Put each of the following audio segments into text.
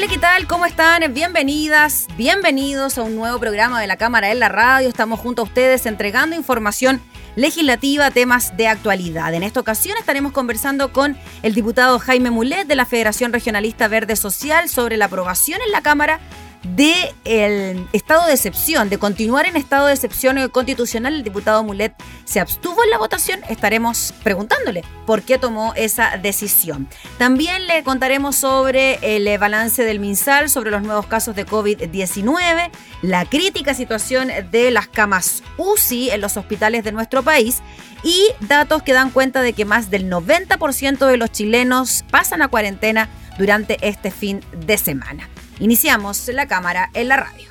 Hola, ¿qué tal? ¿Cómo están? Bienvenidas, bienvenidos a un nuevo programa de la Cámara en la Radio. Estamos junto a ustedes entregando información legislativa, temas de actualidad. En esta ocasión estaremos conversando con el diputado Jaime Mulet de la Federación Regionalista Verde Social sobre la aprobación en la Cámara de el estado de excepción, de continuar en estado de excepción constitucional, el diputado Mulet se abstuvo en la votación, estaremos preguntándole por qué tomó esa decisión. También le contaremos sobre el balance del MinSal, sobre los nuevos casos de COVID-19, la crítica situación de las camas UCI en los hospitales de nuestro país y datos que dan cuenta de que más del 90% de los chilenos pasan a cuarentena durante este fin de semana. Iniciamos la cámara en la radio.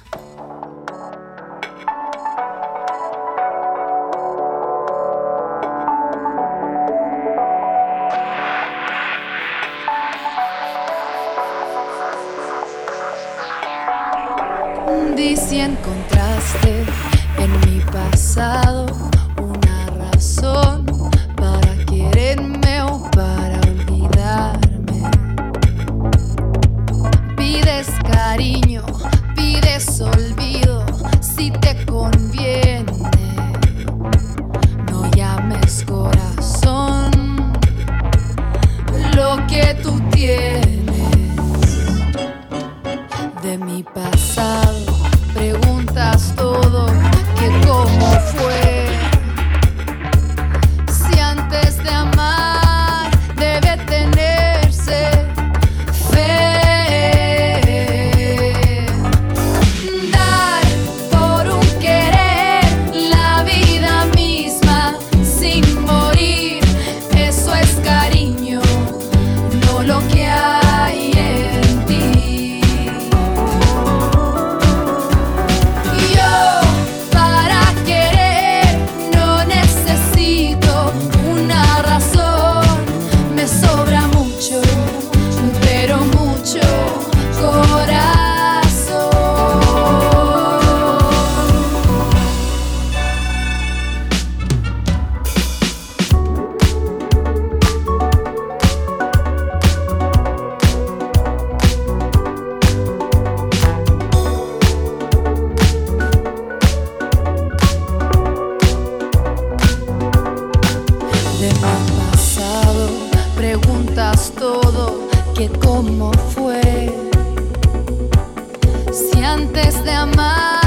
Si encontraste en mi pasado fue. Si antes de amar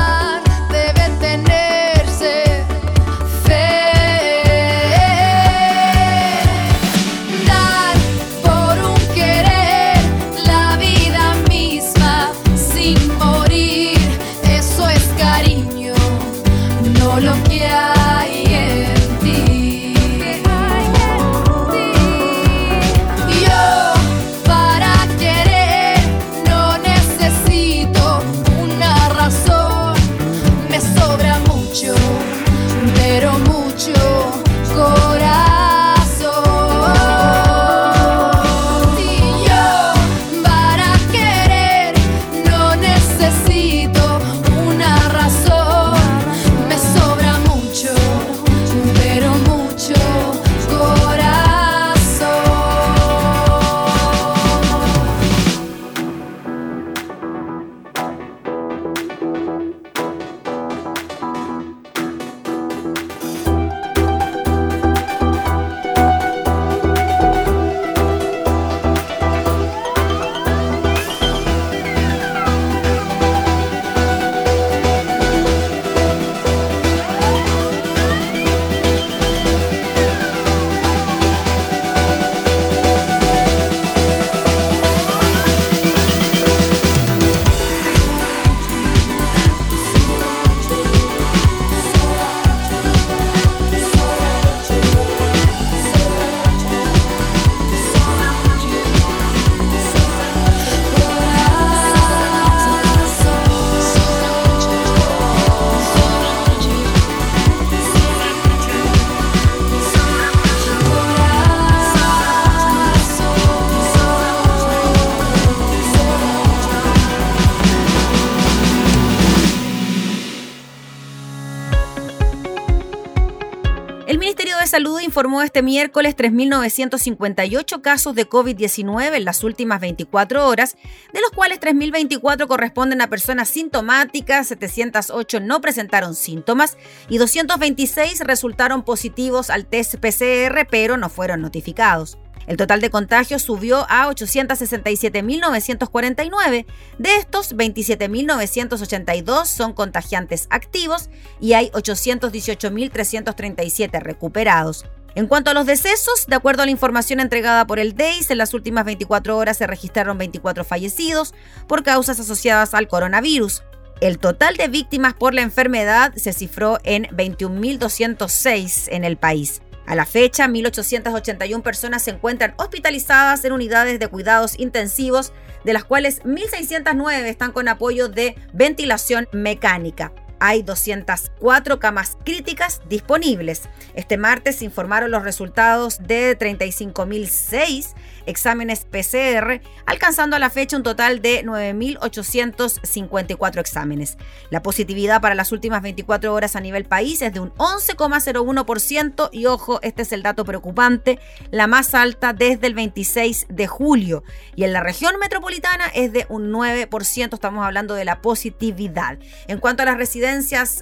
informó este miércoles 3.958 casos de COVID-19 en las últimas 24 horas, de los cuales 3.024 corresponden a personas sintomáticas, 708 no presentaron síntomas y 226 resultaron positivos al test PCR pero no fueron notificados. El total de contagios subió a 867.949. De estos, 27.982 son contagiantes activos y hay 818.337 recuperados. En cuanto a los decesos, de acuerdo a la información entregada por el DEIS, en las últimas 24 horas se registraron 24 fallecidos por causas asociadas al coronavirus. El total de víctimas por la enfermedad se cifró en 21.206 en el país. A la fecha, 1.881 personas se encuentran hospitalizadas en unidades de cuidados intensivos, de las cuales 1.609 están con apoyo de ventilación mecánica. Hay 204 camas críticas disponibles. Este martes se informaron los resultados de 35.006 exámenes PCR, alcanzando a la fecha un total de 9.854 exámenes. La positividad para las últimas 24 horas a nivel país es de un 11,01% y ojo, este es el dato preocupante, la más alta desde el 26 de julio. Y en la región metropolitana es de un 9%, estamos hablando de la positividad. En cuanto a las residencias,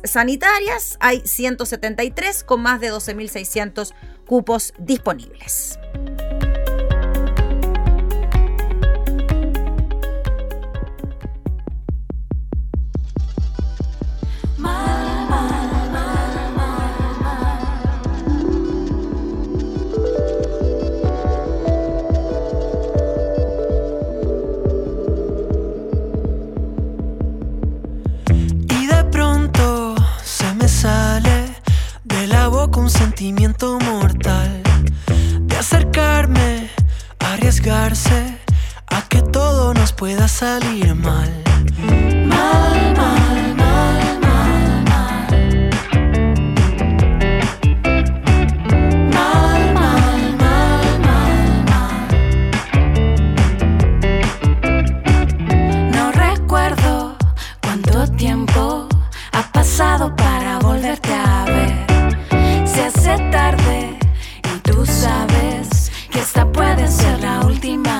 sanitarias hay 173 con más de 12.600 cupos disponibles. Un sentimiento mortal de acercarme, arriesgarse a que todo nos pueda salir. Mal, mal, mal, ser la última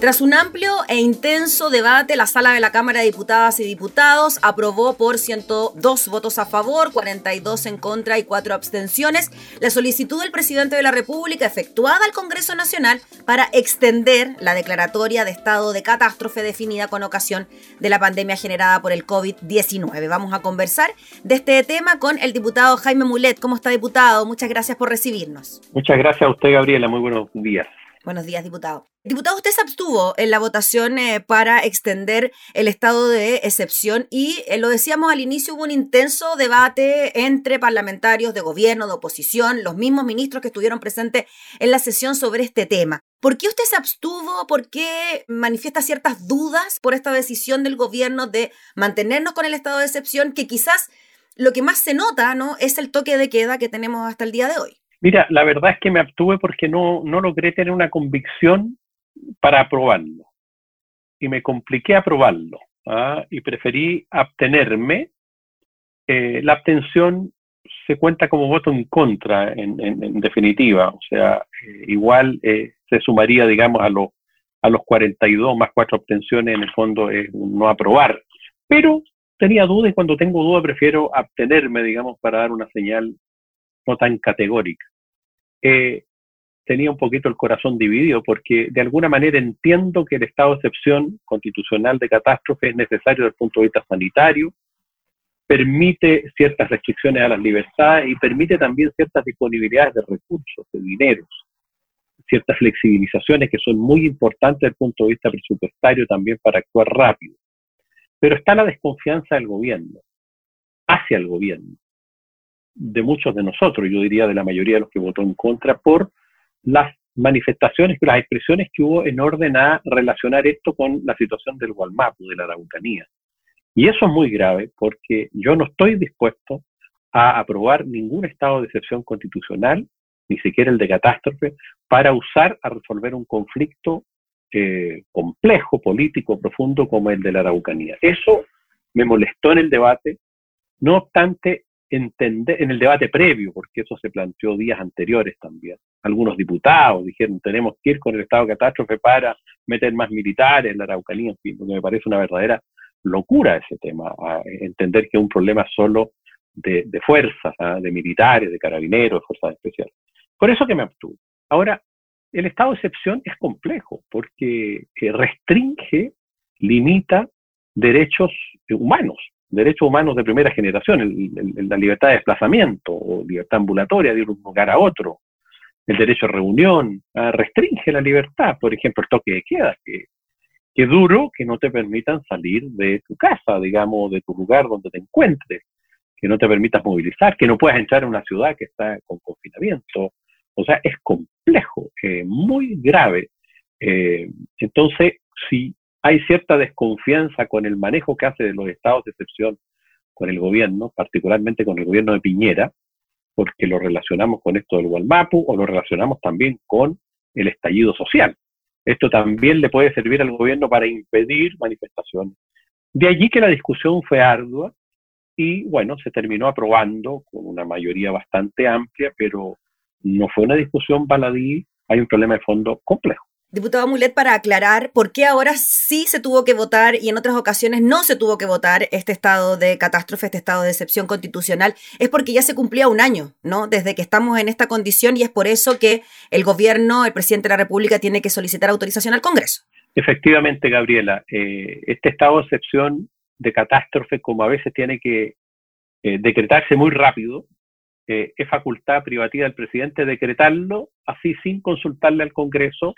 Tras un amplio e intenso debate, la sala de la Cámara de Diputadas y Diputados aprobó por 102 votos a favor, 42 en contra y 4 abstenciones la solicitud del presidente de la República efectuada al Congreso Nacional para extender la declaratoria de estado de catástrofe definida con ocasión de la pandemia generada por el COVID-19. Vamos a conversar de este tema con el diputado Jaime Mulet. ¿Cómo está, diputado? Muchas gracias por recibirnos. Muchas gracias a usted, Gabriela. Muy buenos días. Buenos días, diputado. Diputado, usted se abstuvo en la votación eh, para extender el estado de excepción y eh, lo decíamos al inicio, hubo un intenso debate entre parlamentarios de gobierno, de oposición, los mismos ministros que estuvieron presentes en la sesión sobre este tema. ¿Por qué usted se abstuvo? ¿Por qué manifiesta ciertas dudas por esta decisión del gobierno de mantenernos con el estado de excepción que quizás lo que más se nota, ¿no? Es el toque de queda que tenemos hasta el día de hoy. Mira, la verdad es que me abstuve porque no, no logré tener una convicción para aprobarlo. Y me compliqué aprobarlo. ¿ah? Y preferí abstenerme. Eh, la abstención se cuenta como voto en contra, en, definitiva. O sea, eh, igual eh, se sumaría, digamos, a, los a los 42 más cuatro abstenciones, en el fondo es no aprobar. Pero tenía dudas y cuando tengo dudas prefiero abstenerme, digamos, para dar una señal no tan categórica. Eh, tenía un poquito el corazón dividido porque de alguna manera entiendo que el estado de excepción constitucional de catástrofe es necesario desde el punto de vista sanitario, permite ciertas restricciones a las libertades y permite también ciertas disponibilidades de recursos, de dineros, ciertas flexibilizaciones que son muy importantes desde el punto de vista presupuestario también para actuar rápido. Pero está la desconfianza del gobierno, hacia el gobierno de muchos de nosotros, yo diría de la mayoría de los que votó en contra, por las manifestaciones, las expresiones que hubo en orden a relacionar esto con la situación del Gualmapu, de la Araucanía. Y eso es muy grave porque yo no estoy dispuesto a aprobar ningún estado de excepción constitucional, ni siquiera el de catástrofe, para usar a resolver un conflicto eh, complejo, político, profundo como el de la Araucanía. Eso me molestó en el debate, no obstante, entender, en el debate previo, porque eso se planteó días anteriores también. Algunos diputados dijeron, tenemos que ir con el estado de catástrofe para meter más militares en la Araucanía, en fin, lo que me parece una verdadera locura ese tema, entender que es un problema solo de, de fuerzas, ¿ah? de militares, de carabineros, de fuerzas especiales. Por eso que me abstuve. Ahora, el estado de excepción es complejo, porque eh, restringe, limita derechos humanos, derechos humanos de primera generación, el- la libertad de desplazamiento o libertad ambulatoria de ir de un lugar a otro, el derecho a reunión, ah, restringe la libertad, por ejemplo, el toque de queda, que, que duro que no te permitan salir de tu casa, digamos, de tu lugar donde te encuentres, que no te permitas movilizar, que no puedas entrar a una ciudad que está con confinamiento. O sea, es complejo, eh, muy grave. Eh, entonces, si hay cierta desconfianza con el manejo que hace de los estados de excepción con el gobierno, particularmente con el gobierno de Piñera, porque lo relacionamos con esto del Gualmapu o lo relacionamos también con el estallido social. Esto también le puede servir al gobierno para impedir manifestaciones. De allí que la discusión fue ardua y, bueno, se terminó aprobando con una mayoría bastante amplia, pero no fue una discusión baladí, hay un problema de fondo complejo. Diputado Mulet, para aclarar por qué ahora sí se tuvo que votar y en otras ocasiones no se tuvo que votar este estado de catástrofe, este estado de excepción constitucional, es porque ya se cumplía un año, ¿no? Desde que estamos en esta condición y es por eso que el gobierno, el presidente de la República, tiene que solicitar autorización al Congreso. Efectivamente, Gabriela, eh, este estado de excepción de catástrofe, como a veces tiene que eh, decretarse muy rápido, eh, es facultad privativa del presidente decretarlo así sin consultarle al Congreso,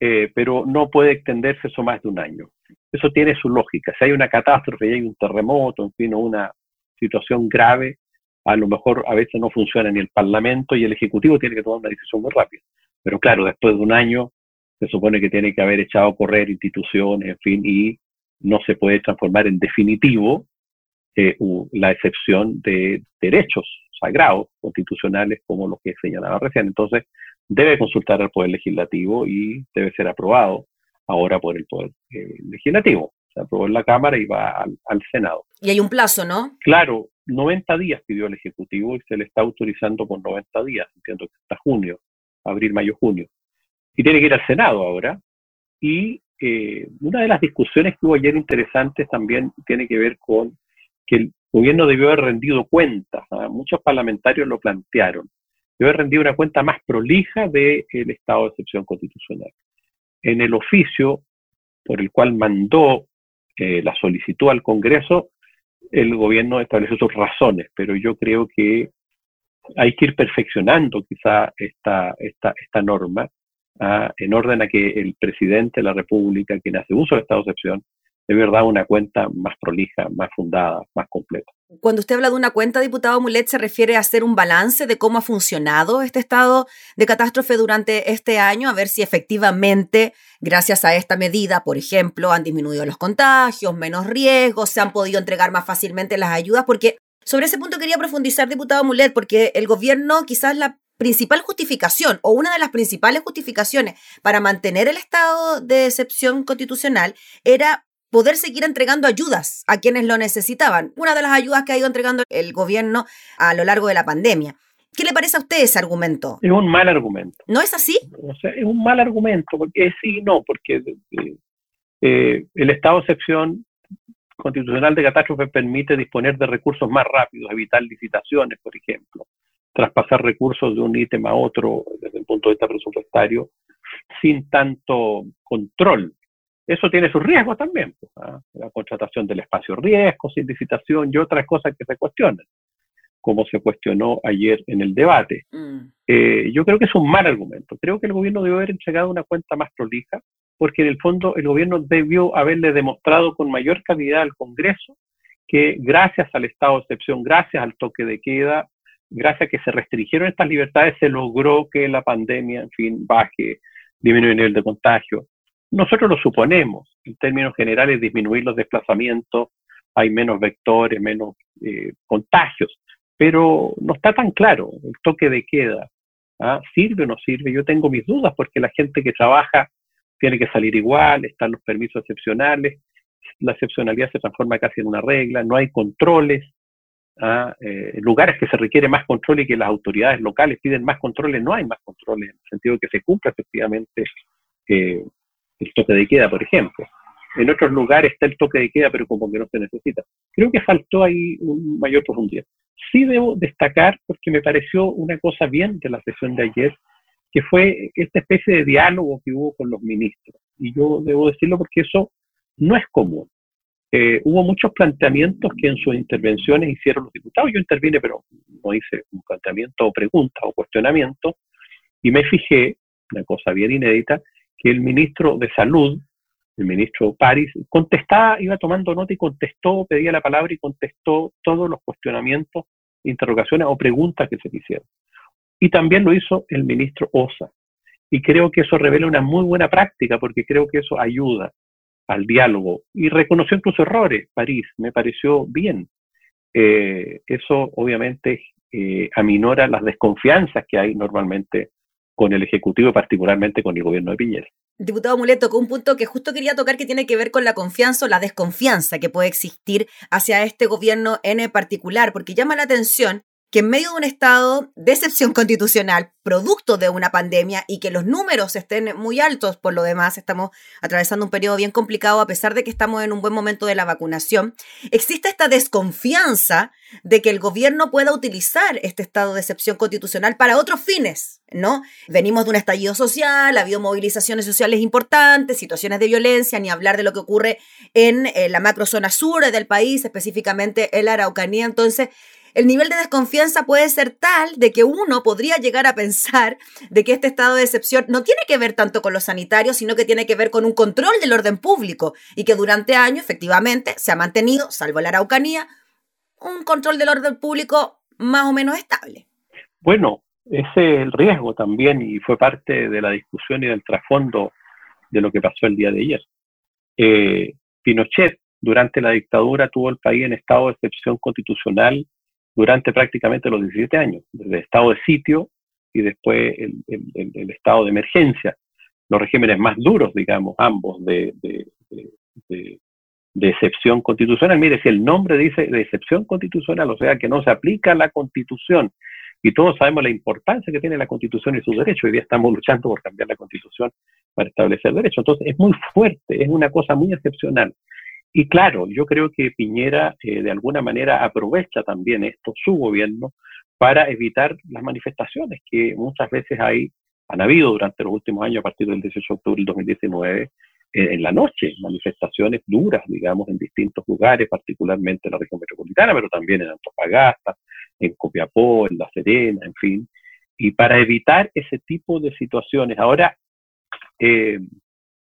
eh, pero no puede extenderse eso más de un año. Eso tiene su lógica. Si hay una catástrofe y hay un terremoto, en fin, o una situación grave, a lo mejor a veces no funciona ni el Parlamento y el Ejecutivo tiene que tomar una decisión muy rápida. Pero claro, después de un año se supone que tiene que haber echado a correr instituciones, en fin, y no se puede transformar en definitivo eh, la excepción de derechos sagrados constitucionales como los que señalaba recién. Entonces, debe consultar al Poder Legislativo y debe ser aprobado ahora por el Poder eh, Legislativo. Se aprobó en la Cámara y va al, al Senado. Y hay un plazo, ¿no? Claro, 90 días pidió el Ejecutivo y se le está autorizando por 90 días, entiendo que hasta junio, abril, mayo, junio. Y tiene que ir al Senado ahora. Y eh, una de las discusiones que hubo ayer interesantes también tiene que ver con que el gobierno debió haber rendido cuentas. ¿ah? Muchos parlamentarios lo plantearon. Debió haber rendido una cuenta más prolija del estado de excepción constitucional. En el oficio por el cual mandó eh, la solicitud al Congreso, el gobierno estableció sus razones, pero yo creo que hay que ir perfeccionando quizá esta, esta, esta norma ah, en orden a que el presidente de la República, quien hace uso del estado de excepción, de verdad una cuenta más prolija, más fundada, más completa. Cuando usted habla de una cuenta, diputado Mulet, ¿se refiere a hacer un balance de cómo ha funcionado este estado de catástrofe durante este año? A ver si efectivamente, gracias a esta medida, por ejemplo, han disminuido los contagios, menos riesgos, se han podido entregar más fácilmente las ayudas, porque sobre ese punto quería profundizar, diputado Mulet, porque el gobierno quizás la principal justificación o una de las principales justificaciones para mantener el estado de excepción constitucional era poder seguir entregando ayudas a quienes lo necesitaban. Una de las ayudas que ha ido entregando el gobierno a lo largo de la pandemia. ¿Qué le parece a usted ese argumento? Es un mal argumento. ¿No es así? O sea, es un mal argumento, porque sí y no, porque eh, eh, el estado de excepción constitucional de catástrofe permite disponer de recursos más rápidos, evitar licitaciones, por ejemplo, traspasar recursos de un ítem a otro desde el punto de vista presupuestario sin tanto control eso tiene sus riesgos también, pues, ¿ah? la contratación del espacio riesgo, sin licitación y otras cosas que se cuestionan, como se cuestionó ayer en el debate. Mm. Eh, yo creo que es un mal argumento. Creo que el gobierno debió haber entregado una cuenta más prolija, porque en el fondo el gobierno debió haberle demostrado con mayor calidad al Congreso que gracias al estado de excepción, gracias al toque de queda, gracias a que se restringieron estas libertades, se logró que la pandemia, en fin, baje, disminuya el nivel de contagio. Nosotros lo suponemos, en términos generales, disminuir los desplazamientos, hay menos vectores, menos eh, contagios, pero no está tan claro el toque de queda. ¿ah? ¿Sirve o no sirve? Yo tengo mis dudas porque la gente que trabaja tiene que salir igual, están los permisos excepcionales, la excepcionalidad se transforma casi en una regla, no hay controles, ¿ah? eh, lugares que se requiere más control y que las autoridades locales piden más controles, no hay más controles, en el sentido de que se cumpla efectivamente eh, el toque de queda, por ejemplo. En otros lugares está el toque de queda, pero como que no se necesita. Creo que faltó ahí un mayor profundidad. Sí debo destacar, porque me pareció una cosa bien de la sesión de ayer, que fue esta especie de diálogo que hubo con los ministros. Y yo debo decirlo porque eso no es común. Eh, hubo muchos planteamientos que en sus intervenciones hicieron los diputados. Yo intervine, pero no hice un planteamiento o pregunta o cuestionamiento. Y me fijé, una cosa bien inédita, que el ministro de Salud, el ministro París, contestaba, iba tomando nota y contestó, pedía la palabra y contestó todos los cuestionamientos, interrogaciones o preguntas que se le hicieron. Y también lo hizo el ministro Osa. Y creo que eso revela una muy buena práctica, porque creo que eso ayuda al diálogo. Y reconoció incluso errores, París, me pareció bien. Eh, eso obviamente eh, aminora las desconfianzas que hay normalmente con el Ejecutivo y particularmente con el gobierno de Piñera. Diputado Mulet tocó un punto que justo quería tocar que tiene que ver con la confianza o la desconfianza que puede existir hacia este gobierno en particular, porque llama la atención que en medio de un estado de excepción constitucional, producto de una pandemia y que los números estén muy altos por lo demás, estamos atravesando un periodo bien complicado a pesar de que estamos en un buen momento de la vacunación, existe esta desconfianza de que el gobierno pueda utilizar este estado de excepción constitucional para otros fines, ¿no? Venimos de un estallido social, ha habido movilizaciones sociales importantes, situaciones de violencia, ni hablar de lo que ocurre en eh, la macrozona sur del país, específicamente en la Araucanía, entonces el nivel de desconfianza puede ser tal de que uno podría llegar a pensar de que este estado de excepción no tiene que ver tanto con los sanitarios, sino que tiene que ver con un control del orden público y que durante años efectivamente se ha mantenido, salvo la Araucanía, un control del orden público más o menos estable. Bueno, ese es el riesgo también y fue parte de la discusión y del trasfondo de lo que pasó el día de ayer. Eh, Pinochet durante la dictadura tuvo el país en estado de excepción constitucional durante prácticamente los 17 años, desde estado de sitio y después el, estado de emergencia, los regímenes más duros, digamos, ambos, de, de excepción constitucional. Mire, si el nombre dice de excepción constitucional, o sea que no se aplica la constitución, y todos sabemos la importancia que tiene la constitución y sus derechos, hoy día estamos luchando por cambiar la constitución para establecer derechos. Entonces es muy fuerte, es una cosa muy excepcional. Y claro, yo creo que Piñera eh, de alguna manera aprovecha también esto, su gobierno, para evitar las manifestaciones que muchas veces hay, han habido durante los últimos años, a partir del 18 de octubre del 2019, eh, en la noche, manifestaciones duras, digamos, en distintos lugares, particularmente en la región metropolitana, pero también en Antofagasta, en Copiapó, en La Serena, en fin. Y para evitar ese tipo de situaciones, ahora, eh,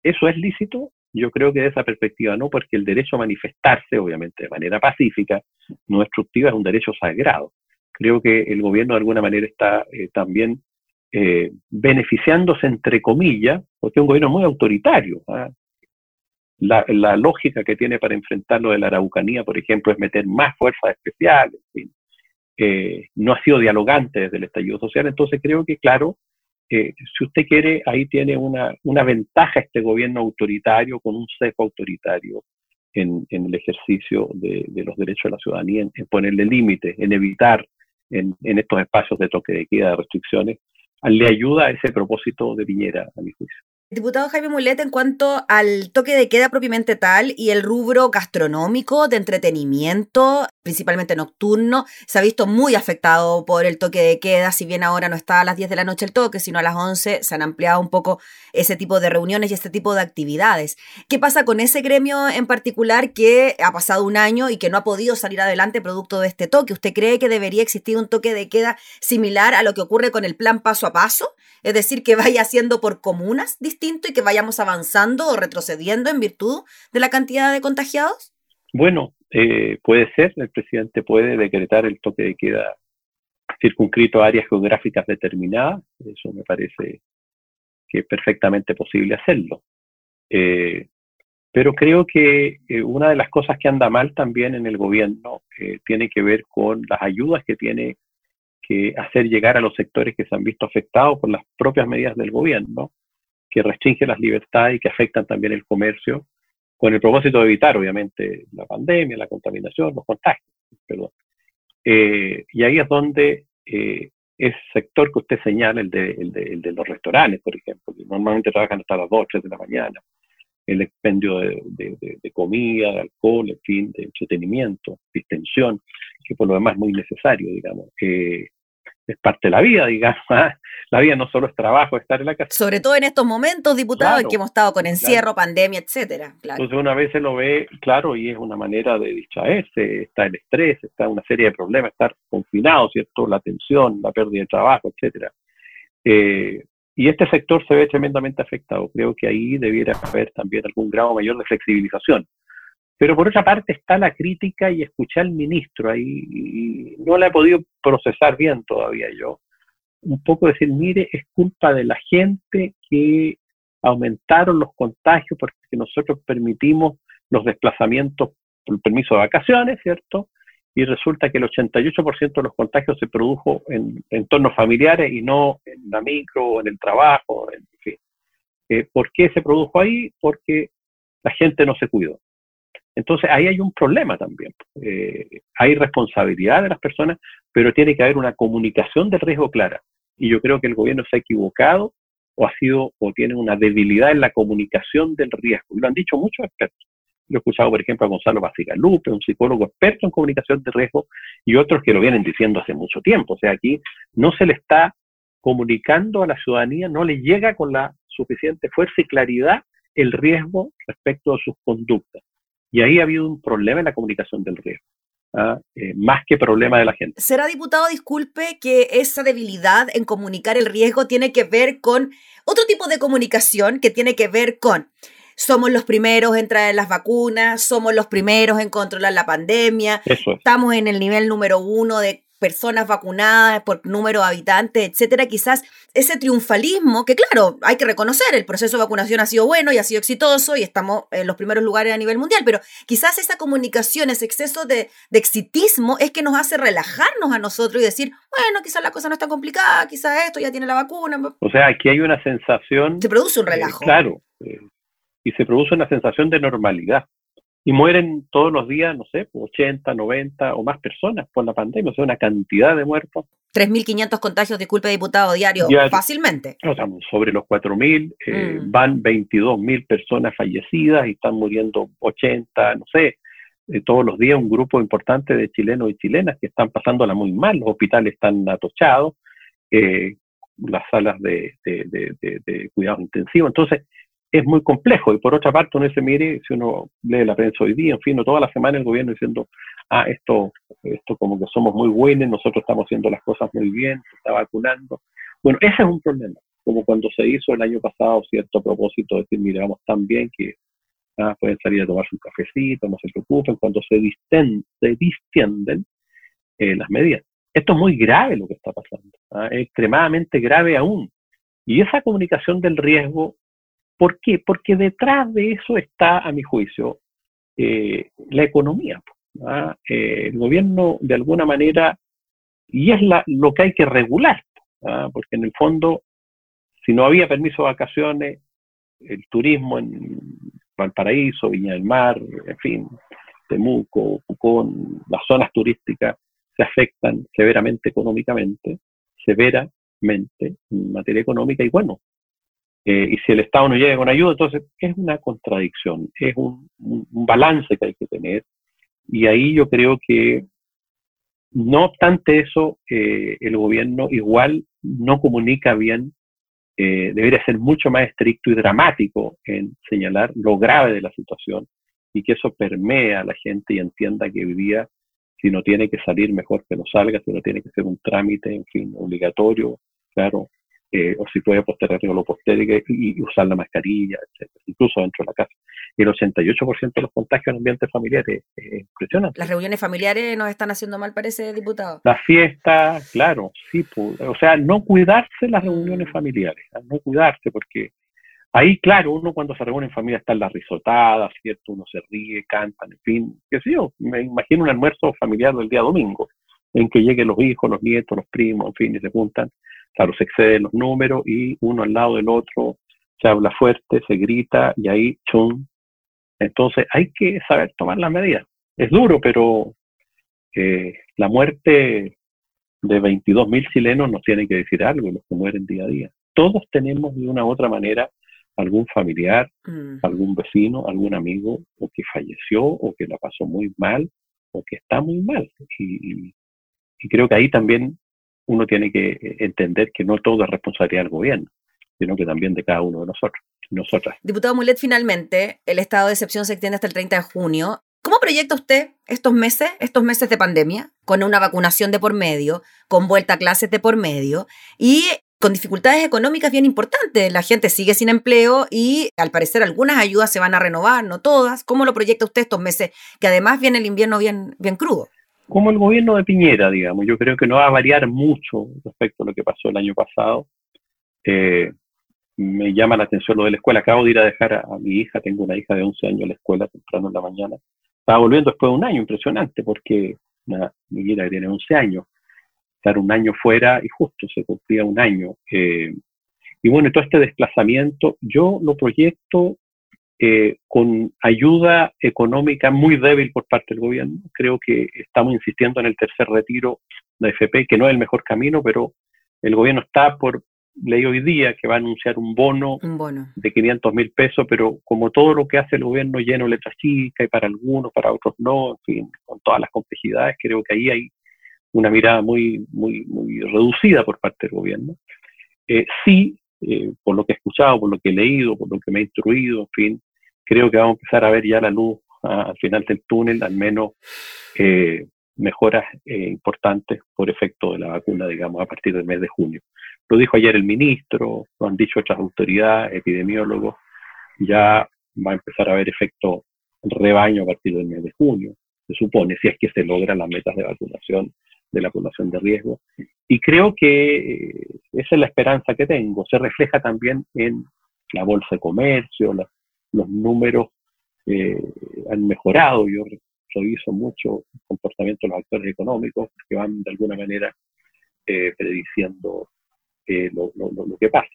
¿eso es lícito? Yo creo que de esa perspectiva no, porque el derecho a manifestarse, obviamente de manera pacífica, no destructiva, es un derecho sagrado creo que el gobierno de alguna manera está eh, también eh, beneficiándose, entre comillas, porque es un gobierno muy autoritario. ¿ah? La, lógica que tiene para enfrentar lo de la Araucanía, por ejemplo, es meter más fuerzas especiales. Eh, no ha sido dialogante desde el estallido social, entonces creo que, claro, si usted quiere, ahí tiene una, una ventaja este gobierno autoritario con un sesgo autoritario en, el ejercicio de, los derechos de la ciudadanía, en ponerle límites, en evitar en, estos espacios de toque de queda, de restricciones, le ayuda a ese propósito de Piñera, a mi juicio. Diputado Jaime Mulet, en cuanto al toque de queda propiamente tal y el rubro gastronómico de entretenimiento, principalmente nocturno, se ha visto muy afectado por el toque de queda, si bien ahora no está a las 10 de la noche el toque, sino a las 11, se han ampliado un poco ese tipo de reuniones y este tipo de actividades. ¿Qué pasa con ese gremio en particular que ha pasado un año y que no ha podido salir adelante producto de este toque? ¿Usted cree que debería existir un toque de queda similar a lo que ocurre con el plan paso a paso? Es decir, que vaya siendo por comunas distinto y que vayamos avanzando o retrocediendo en virtud de la cantidad de contagiados? Bueno, eh, puede ser, el presidente puede decretar el toque de queda circunscrito a áreas geográficas determinadas, eso me parece que es perfectamente posible hacerlo. Eh, pero creo que eh, una de las cosas que anda mal también en el gobierno tiene que ver con las ayudas que tiene que hacer llegar a los sectores que se han visto afectados por las propias medidas del gobierno, que restringen las libertades y que afectan también el comercio, con el propósito de evitar, obviamente, la pandemia, la contaminación, los contagios. Perdón. Eh, y ahí es donde eh, ese sector que usted señala, el de, el, de, el de, los restaurantes, por ejemplo, que normalmente trabajan hasta las 2, 3 de la mañana, el expendio de, de, comida, de alcohol, en fin, de entretenimiento, distensión, que por lo demás es muy necesario, digamos. Eh, es parte de la vida, digamos. ¿ah? La vida no solo es trabajo, estar en la casa. Sobre todo en estos momentos, diputado, en que hemos estado con encierro, pandemia, etcétera. Entonces una vez se lo ve, claro, y es una manera de distraerse, está el estrés, está una serie de problemas, estar confinado, ¿cierto? La tensión, la pérdida de trabajo, etcétera. Eh, y este sector se ve tremendamente afectado. Creo que ahí debiera haber también algún grado mayor de flexibilización. Pero por otra parte está la crítica y escuché al ministro ahí, y no la he podido procesar bien todavía yo. Un poco decir, mire, es culpa de la gente que aumentaron los contagios porque nosotros permitimos los desplazamientos por permiso de vacaciones, ¿cierto? Y resulta que el 88% de los contagios se produjo en entornos familiares y no en la micro o en el trabajo, en fin. Eh, ¿Por qué se produjo ahí? Porque la gente no se cuidó. Entonces ahí hay un problema también. Eh, hay responsabilidad de las personas, pero tiene que haber una comunicación del riesgo clara. Y yo creo que el gobierno se ha equivocado o ha sido o tiene una debilidad en la comunicación del riesgo. Y lo han dicho muchos expertos. Yo he escuchado, por ejemplo, a Gonzalo Lupe, un psicólogo experto en comunicación de riesgo, y otros que lo vienen diciendo hace mucho tiempo. O sea, aquí no se le está comunicando a la ciudadanía, no le llega con la suficiente fuerza y claridad el riesgo respecto a sus conductas. Y ahí ha habido un problema en la comunicación del riesgo. ¿ah? Eh, más que problema de la gente. ¿Será diputado, disculpe, que esa debilidad en comunicar el riesgo tiene que ver con otro tipo de comunicación que tiene que ver con somos los primeros en traer las vacunas, somos los primeros en controlar la pandemia, estamos en el nivel número uno de personas vacunadas por número de habitantes, etcétera, quizás ese triunfalismo, que claro, hay que reconocer, el proceso de vacunación ha sido bueno y ha sido exitoso y estamos en los primeros lugares a nivel mundial, pero quizás esa comunicación, ese exceso de, exitismo es que nos hace relajarnos a nosotros y decir, bueno, quizás la cosa no está complicada, quizás esto ya tiene la vacuna. O sea, aquí hay una sensación... Se produce un relajo. claro, eh, y se produce una sensación de normalidad. y mueren todos los días, no sé, 80, 90 o más personas por la pandemia, o sea, una cantidad de muertos. 3.500 contagios, disculpe, diputado, diario, Diario. fácilmente. O sea, sobre los 4.000, eh, Mm. van 22.000 personas fallecidas y están muriendo 80, no sé, eh, todos los días un grupo importante de chilenos y chilenas que están pasándola muy mal, los hospitales están atochados, eh, las salas de, de, de, de- de cuidados intensivos, entonces es muy complejo y por otra parte uno dice, mire, si uno lee la prensa hoy día, en fin, toda la semana el gobierno diciendo, ah, esto, esto como que somos muy buenos, nosotros estamos haciendo las cosas muy bien, se está vacunando. Bueno, ese es un problema, como cuando se hizo el año pasado cierto propósito de decir, mire, vamos tan bien que ah, pueden salir a tomarse un cafecito, no se preocupen, cuando se, disten, se distienden eh, las medidas. Esto es muy grave lo que está pasando, ah, es extremadamente grave aún. Y esa comunicación del riesgo, ¿por qué? Porque detrás de eso está, a mi juicio, eh, la economía. ¿ah? Eh, el gobierno, de alguna manera, y es la, lo que hay que regular, ¿ah? porque en el fondo, si no había permiso de vacaciones, el turismo en Valparaíso, Viña del Mar, en fin, Temuco, Pucón, las zonas turísticas se afectan severamente económicamente, severamente en materia económica, y bueno, eh, y si el Estado no llega con ayuda, entonces es una contradicción, es un, balance que hay que tener, y ahí yo creo que, no obstante eso, eh, el gobierno igual no comunica bien, eh, debería ser mucho más estricto y dramático en señalar lo grave de la situación y que eso permea a la gente y entienda que día, si no tiene que salir, mejor que no salga, si no tiene que ser un trámite, en fin, obligatorio, claro, eh, o si puede postergarlo, lo postergue y, y usar la mascarilla, etcétera, incluso dentro de la casa. El 88% de los contagios en ambientes familiares es impresionante. Las reuniones familiares nos están haciendo mal, parece, diputado. La fiesta, claro, sí, pu- o sea, no cuidarse las reuniones Mm. familiares, ¿ah? no cuidarse, porque ahí, claro, uno cuando se reúne en familia está en las risotadas, ¿cierto? Uno se ríe, cantan, en fin, qué sé yo, me imagino un almuerzo familiar del día domingo, en que lleguen los hijos, los nietos, los primos, en fin, y se juntan, claro, se exceden los números y uno al lado del otro se habla fuerte, se grita y ahí, chum. Entonces hay que saber tomar las medidas. Es duro, pero eh, la muerte de 22.000 chilenos nos tiene que decir algo, los que mueren día a día. Todos tenemos de una u otra manera algún familiar, Mm. algún vecino, algún amigo, o que falleció, o que la pasó muy mal, o que está muy mal. Y, y- y creo que ahí también uno tiene que eh, entender que no todo es responsabilidad del gobierno, sino que también de cada uno de nosotros, nosotras. Diputado Mulet, finalmente, el estado de excepción se extiende hasta el 30 de junio. ¿Cómo proyecta usted estos meses, estos meses de pandemia, con una vacunación de por medio, con vuelta a clases de por medio y con dificultades económicas bien importantes? La gente sigue sin empleo y al parecer algunas ayudas se van a renovar, no todas. ¿Cómo lo proyecta usted estos meses, que además viene el invierno bien, bien crudo? Como el gobierno de Piñera, digamos. Yo creo que no va a variar mucho respecto a lo que pasó el año pasado. Eh, me llama la atención lo de la escuela. Acabo de ir a dejar a, a mi hija, tengo una hija de 11 años en la escuela temprano en la mañana. Estaba volviendo después de un año, impresionante, porque mi hija tiene 11 años, estar un año fuera y justo se cumplía un año. Eh, y bueno, todo este desplazamiento, yo lo proyecto eh, con ayuda económica muy débil por parte del gobierno. Creo que estamos insistiendo en el tercer retiro de FP, que no es el mejor camino, pero el gobierno está por ley hoy día que va a anunciar un bono Un bono. de 500 mil pesos, pero como todo lo que hace el gobierno lleno de letras chicas y para algunos, para otros no, en fin, con todas las complejidades, creo que ahí hay una mirada muy, muy, muy reducida por parte del gobierno. Eh, sí, eh, por lo que he escuchado, por lo que he leído, por lo que me he instruido, en fin, creo que vamos a empezar a ver ya la luz ah, al final del túnel, al menos eh, mejoras eh, importantes por efecto de la vacuna, digamos, a partir del mes de junio. Lo dijo ayer el ministro, lo han dicho otras autoridades, epidemiólogos, ya va a empezar a haber efecto rebaño a partir del mes de junio, se supone, si es que se logran las metas de vacunación de la población de riesgo. Y creo que eh, esa es la esperanza que tengo. Se refleja también en la bolsa de comercio, los números eh, han mejorado. Yo reviso mucho el comportamiento de los actores económicos que van de alguna manera eh, prediciendo lo, que pasa.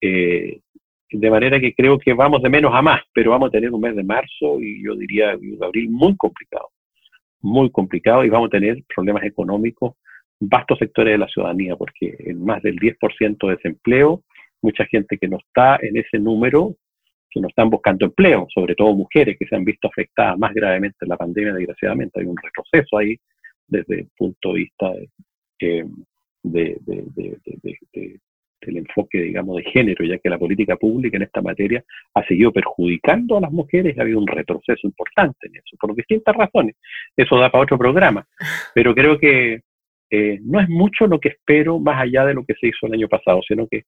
De manera que creo que vamos de menos a más, pero vamos a tener un mes de marzo y yo diría un abril muy complicado, muy complicado y vamos a tener problemas económicos, vastos sectores de la ciudadanía, porque en más del 10% de desempleo, mucha gente que no está en ese número, que no están buscando empleo, sobre todo mujeres que se han visto afectadas más gravemente en la pandemia, desgraciadamente, hay un retroceso ahí desde el punto de vista de, eh, de, del enfoque, digamos, de género, ya que la política pública en esta materia ha seguido perjudicando a las mujeres y ha habido un retroceso importante en eso, por distintas razones. Eso da para otro programa, pero creo que eh, no es mucho lo que espero más allá de lo que se hizo el año pasado, sino que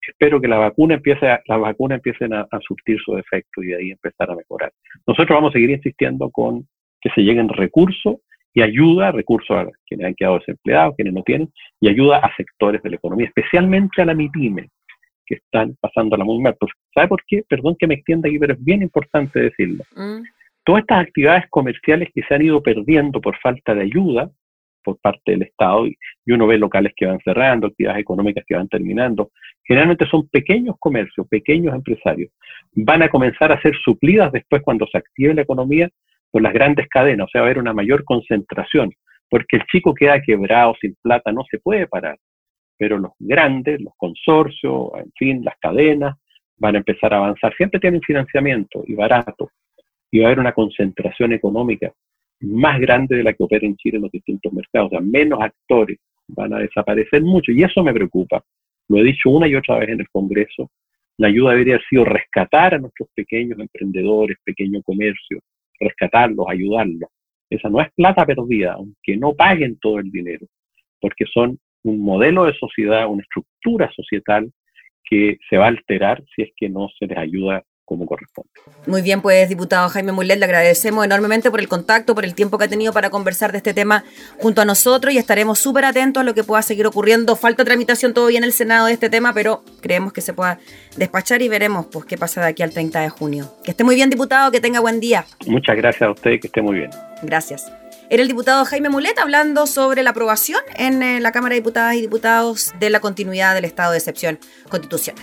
espero que la vacuna empiece a, las vacunas empiecen a, a surtir su efecto y de ahí empezar a mejorar. Nosotros vamos a seguir insistiendo con que se lleguen recursos y ayuda, recursos a quienes han quedado desempleados, quienes no tienen, y ayuda a sectores de la economía, especialmente a la MIPYME, que están pasándola muy mal. Pues, ¿Sabe por qué? Perdón que me extienda aquí, pero es bien importante decirlo. Mm. Todas estas actividades comerciales que se han ido perdiendo por falta de ayuda por parte del Estado, y, y uno ve locales que van cerrando, actividades económicas que van terminando, generalmente son pequeños comercios, pequeños empresarios. Van a comenzar a ser suplidas después cuando se active la economía por las grandes cadenas, o sea, va a haber una mayor concentración, porque el chico queda quebrado, sin plata, no se puede parar. Pero los grandes, los consorcios, en fin, las cadenas, van a empezar a avanzar. Siempre tienen financiamiento y barato. Y va a haber una concentración económica más grande de la que opera en Chile en los distintos mercados. O sea, menos actores van a desaparecer mucho. Y eso me preocupa. Lo he dicho una y otra vez en el Congreso. La ayuda debería haber sido rescatar a nuestros pequeños emprendedores, pequeño comercio, rescatarlos, ayudarlos. Esa no es plata perdida, aunque no paguen todo el dinero, porque son un modelo de sociedad, una estructura societal que se va a alterar si es que no se les ayuda como corresponde. Muy bien, pues, diputado Jaime Mulet, le agradecemos enormemente por el contacto, por el tiempo que ha tenido para conversar de este tema junto a nosotros y estaremos súper atentos a lo que pueda seguir ocurriendo. Falta tramitación todavía en el Senado de este tema, pero creemos que se pueda despachar y veremos pues, qué pasa de aquí al 30 de junio. Que esté muy bien, diputado, que tenga buen día. Muchas gracias a usted, que esté muy bien. Gracias. Era el diputado Jaime Mulet hablando sobre la aprobación en eh, la Cámara de Diputadas y Diputados de la continuidad del estado de excepción constitucional.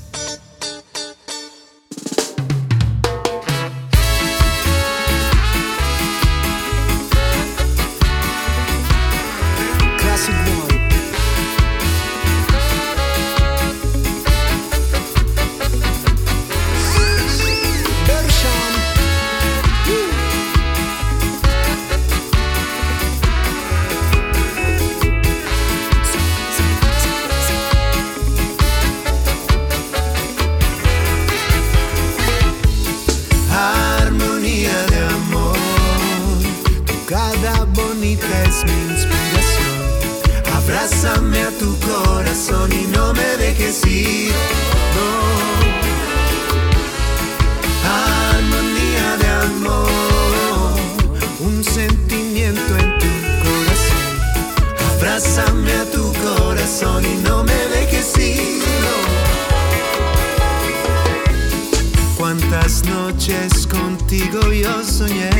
Soñé.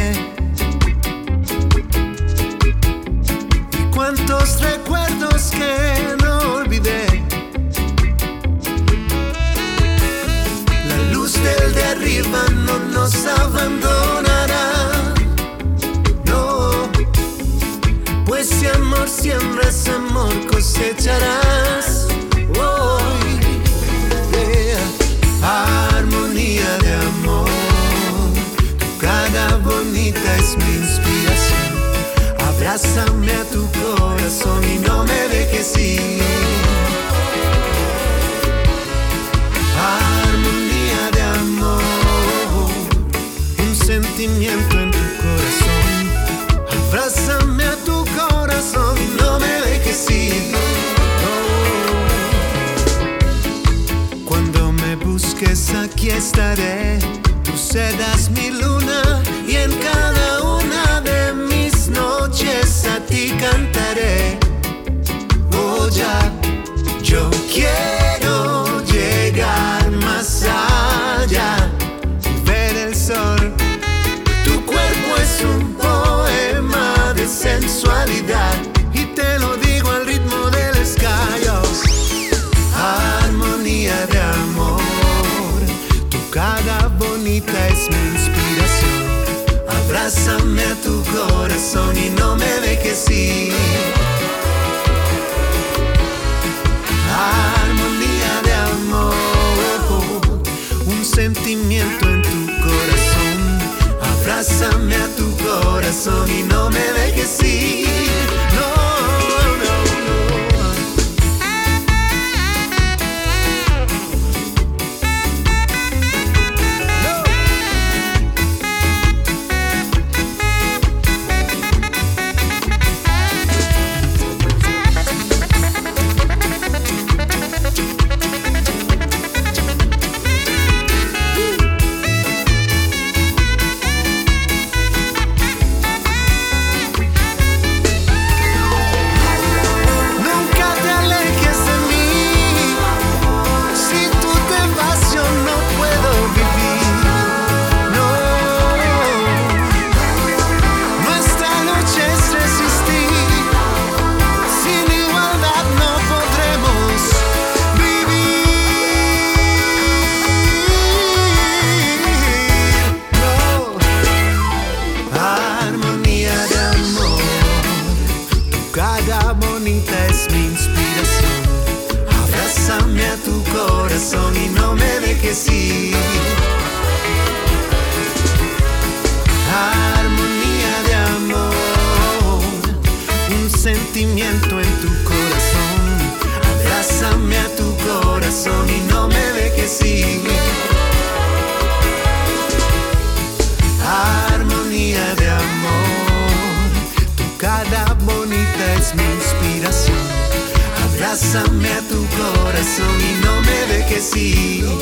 Y cuántos recuerdos que no olvidé. La luz del de arriba no nos abandonará. No, pues si amor siembras, amor cosecharás. Abrázame a tu corazón y no me dejes ir. Armonía de amor, un sentimiento en tu corazón. Abrázame a tu corazón y no me dejes ir. Cuando me busques aquí estaré, tú serás mi luna Tu cuerpo es un poema de sensualidad y te lo digo al ritmo del escayos. Oh, armonía de amor, tu cara bonita es mi inspiración. Abrázame a tu corazón y no me dejes ir. sentimiento en tu corazón. Abrázame a tu corazón y no me dejes ir. Cara bonita es mi inspiración. Abrázame a tu corazón y no me dejes ir. Armonía de amor, un sentimiento en tu corazón. Abrázame a tu corazón y no me dejes ir. Armonía de amor, tu cara bonita es mi inspiración. Abrázame a tu corazón y no me dejes ir. No,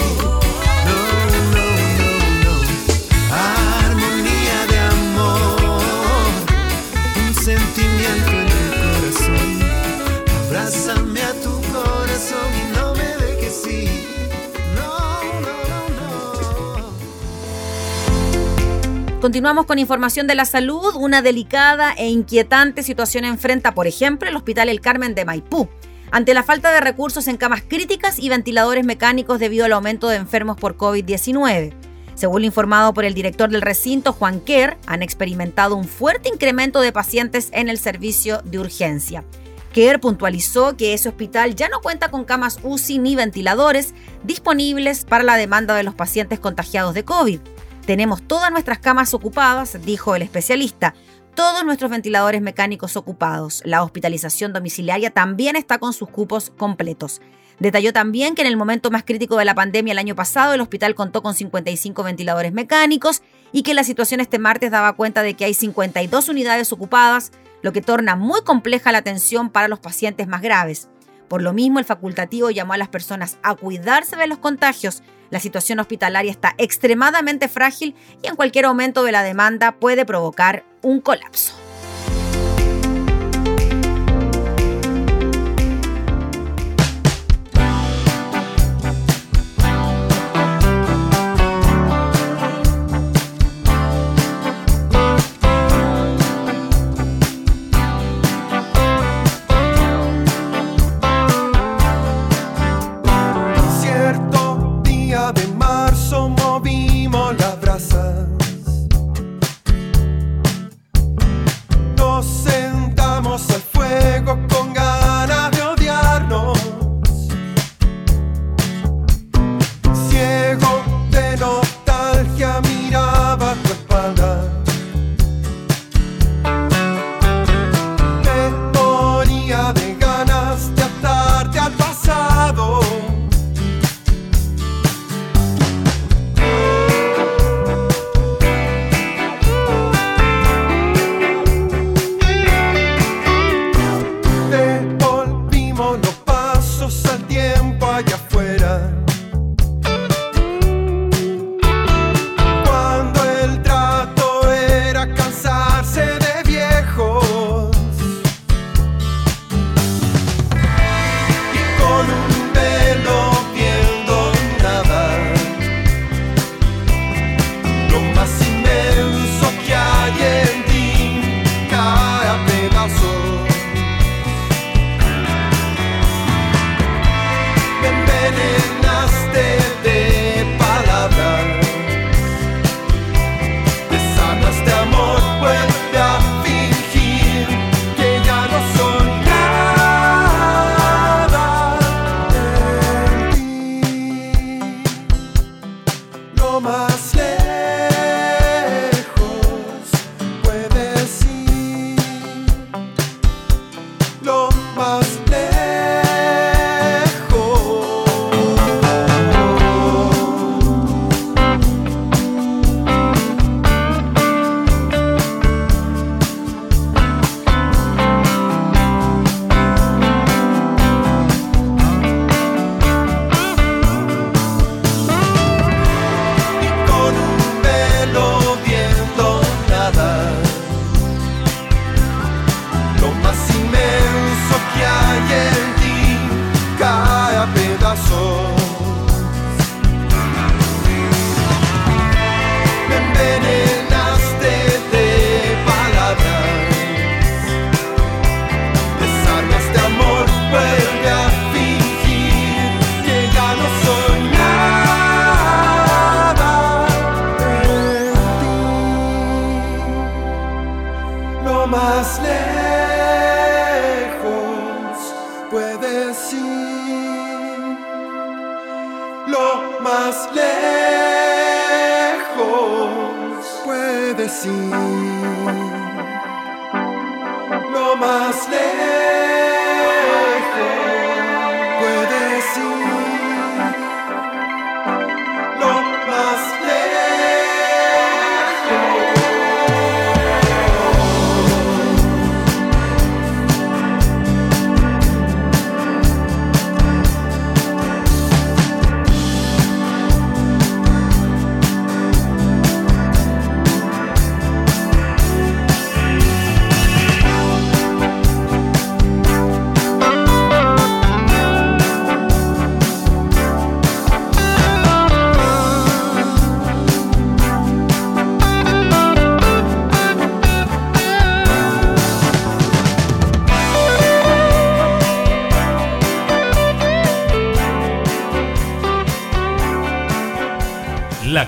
no. Continuamos con información de la salud. Una delicada e inquietante situación enfrenta, por ejemplo, el Hospital El Carmen de Maipú. Ante la falta de recursos en camas críticas y ventiladores mecánicos debido al aumento de enfermos por COVID-19. Según lo informado por el director del recinto, Juan Kerr, han experimentado un fuerte incremento de pacientes en el servicio de urgencia. Kerr puntualizó que ese hospital ya no cuenta con camas UCI ni ventiladores disponibles para la demanda de los pacientes contagiados de COVID. Tenemos todas nuestras camas ocupadas, dijo el especialista, todos nuestros ventiladores mecánicos ocupados. La hospitalización domiciliaria también está con sus cupos completos. Detalló también que en el momento más crítico de la pandemia el año pasado el hospital contó con 55 ventiladores mecánicos y que la situación este martes daba cuenta de que hay 52 unidades ocupadas, lo que torna muy compleja la atención para los pacientes más graves. Por lo mismo, el facultativo llamó a las personas a cuidarse de los contagios. La situación hospitalaria está extremadamente frágil y en cualquier aumento de la demanda puede provocar un colapso.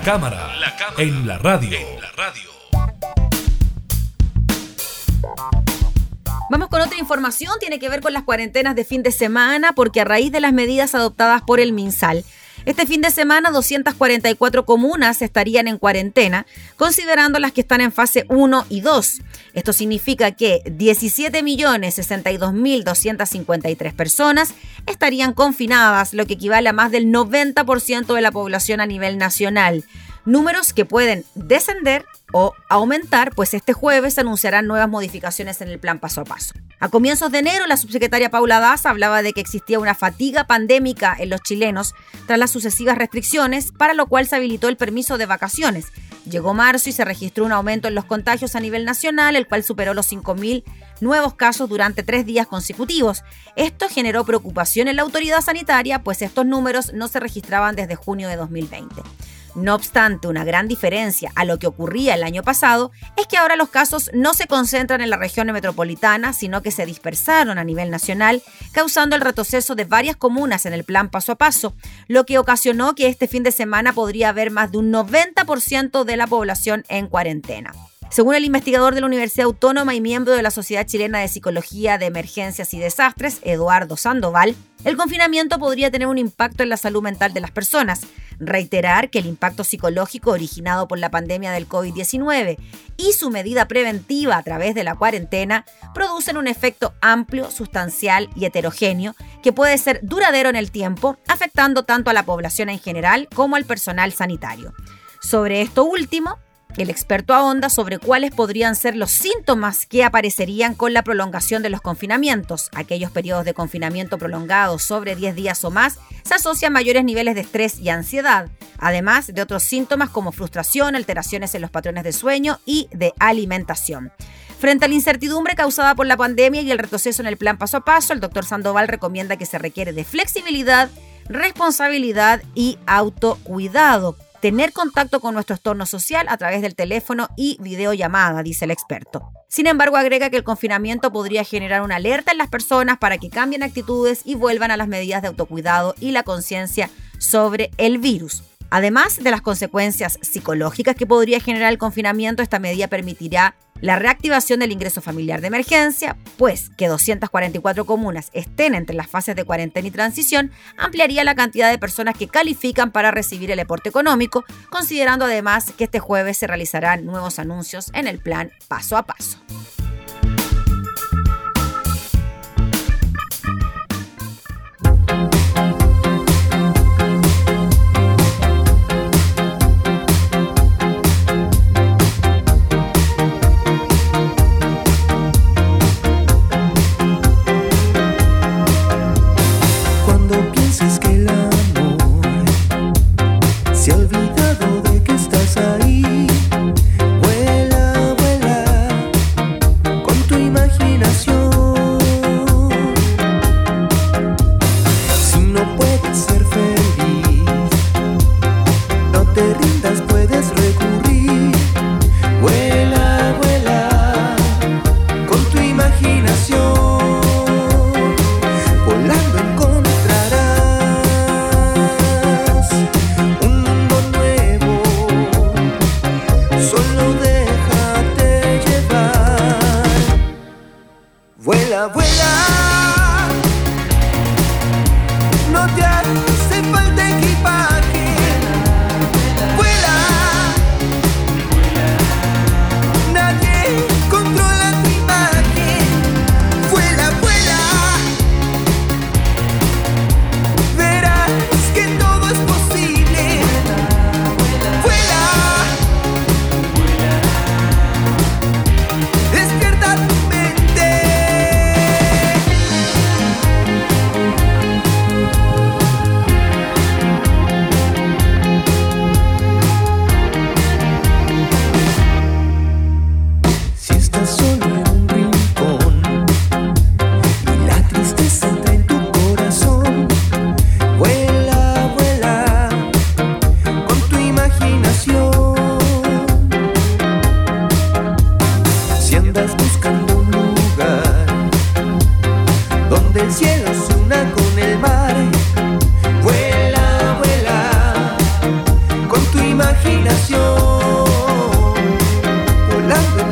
La cámara, en la radio. Vamos con otra información, tiene que ver con las cuarentenas de fin de semana, porque a raíz de las medidas adoptadas por el MinSal, este fin de semana 244 comunas estarían en cuarentena, considerando las que están en fase 1 y 2. Esto significa que 17.062.253 personas estarían confinadas, lo que equivale a más del 90% de la población a nivel nacional. Números que pueden descender o aumentar, pues este jueves se anunciarán nuevas modificaciones en el plan paso a paso. A comienzos de enero, la subsecretaria Paula Daza hablaba de que existía una fatiga pandémica en los chilenos tras las sucesivas restricciones, para lo cual se habilitó el permiso de vacaciones. Llegó marzo y se registró un aumento en los contagios a nivel nacional, el cual superó los 5.000 nuevos casos durante tres días consecutivos. Esto generó preocupación en la autoridad sanitaria, pues estos números no se registraban desde junio de 2020. No obstante, una gran diferencia a lo que ocurría el año pasado es que ahora los casos no se concentran en la región metropolitana, sino que se dispersaron a nivel nacional, causando el retroceso de varias comunas en el plan paso a paso, lo que ocasionó que este fin de semana podría haber más de un 90% de la población en cuarentena. Según el investigador de la Universidad Autónoma y miembro de la Sociedad Chilena de Psicología de Emergencias y Desastres, Eduardo Sandoval, el confinamiento podría tener un impacto en la salud mental de las personas. Reiterar que el impacto psicológico originado por la pandemia del COVID-19 y su medida preventiva a través de la cuarentena producen un efecto amplio, sustancial y heterogéneo que puede ser duradero en el tiempo, afectando tanto a la población en general como al personal sanitario. Sobre esto último, el experto ahonda sobre cuáles podrían ser los síntomas que aparecerían con la prolongación de los confinamientos. Aquellos periodos de confinamiento prolongados sobre 10 días o más se asocian a mayores niveles de estrés y ansiedad, además de otros síntomas como frustración, alteraciones en los patrones de sueño y de alimentación. Frente a la incertidumbre causada por la pandemia y el retroceso en el plan paso a paso, el doctor Sandoval recomienda que se requiere de flexibilidad, responsabilidad y autocuidado tener contacto con nuestro entorno social a través del teléfono y videollamada, dice el experto. Sin embargo, agrega que el confinamiento podría generar una alerta en las personas para que cambien actitudes y vuelvan a las medidas de autocuidado y la conciencia sobre el virus. Además de las consecuencias psicológicas que podría generar el confinamiento, esta medida permitirá la reactivación del ingreso familiar de emergencia, pues que 244 comunas estén entre las fases de cuarentena y transición, ampliaría la cantidad de personas que califican para recibir el aporte económico, considerando además que este jueves se realizarán nuevos anuncios en el plan paso a paso. Volando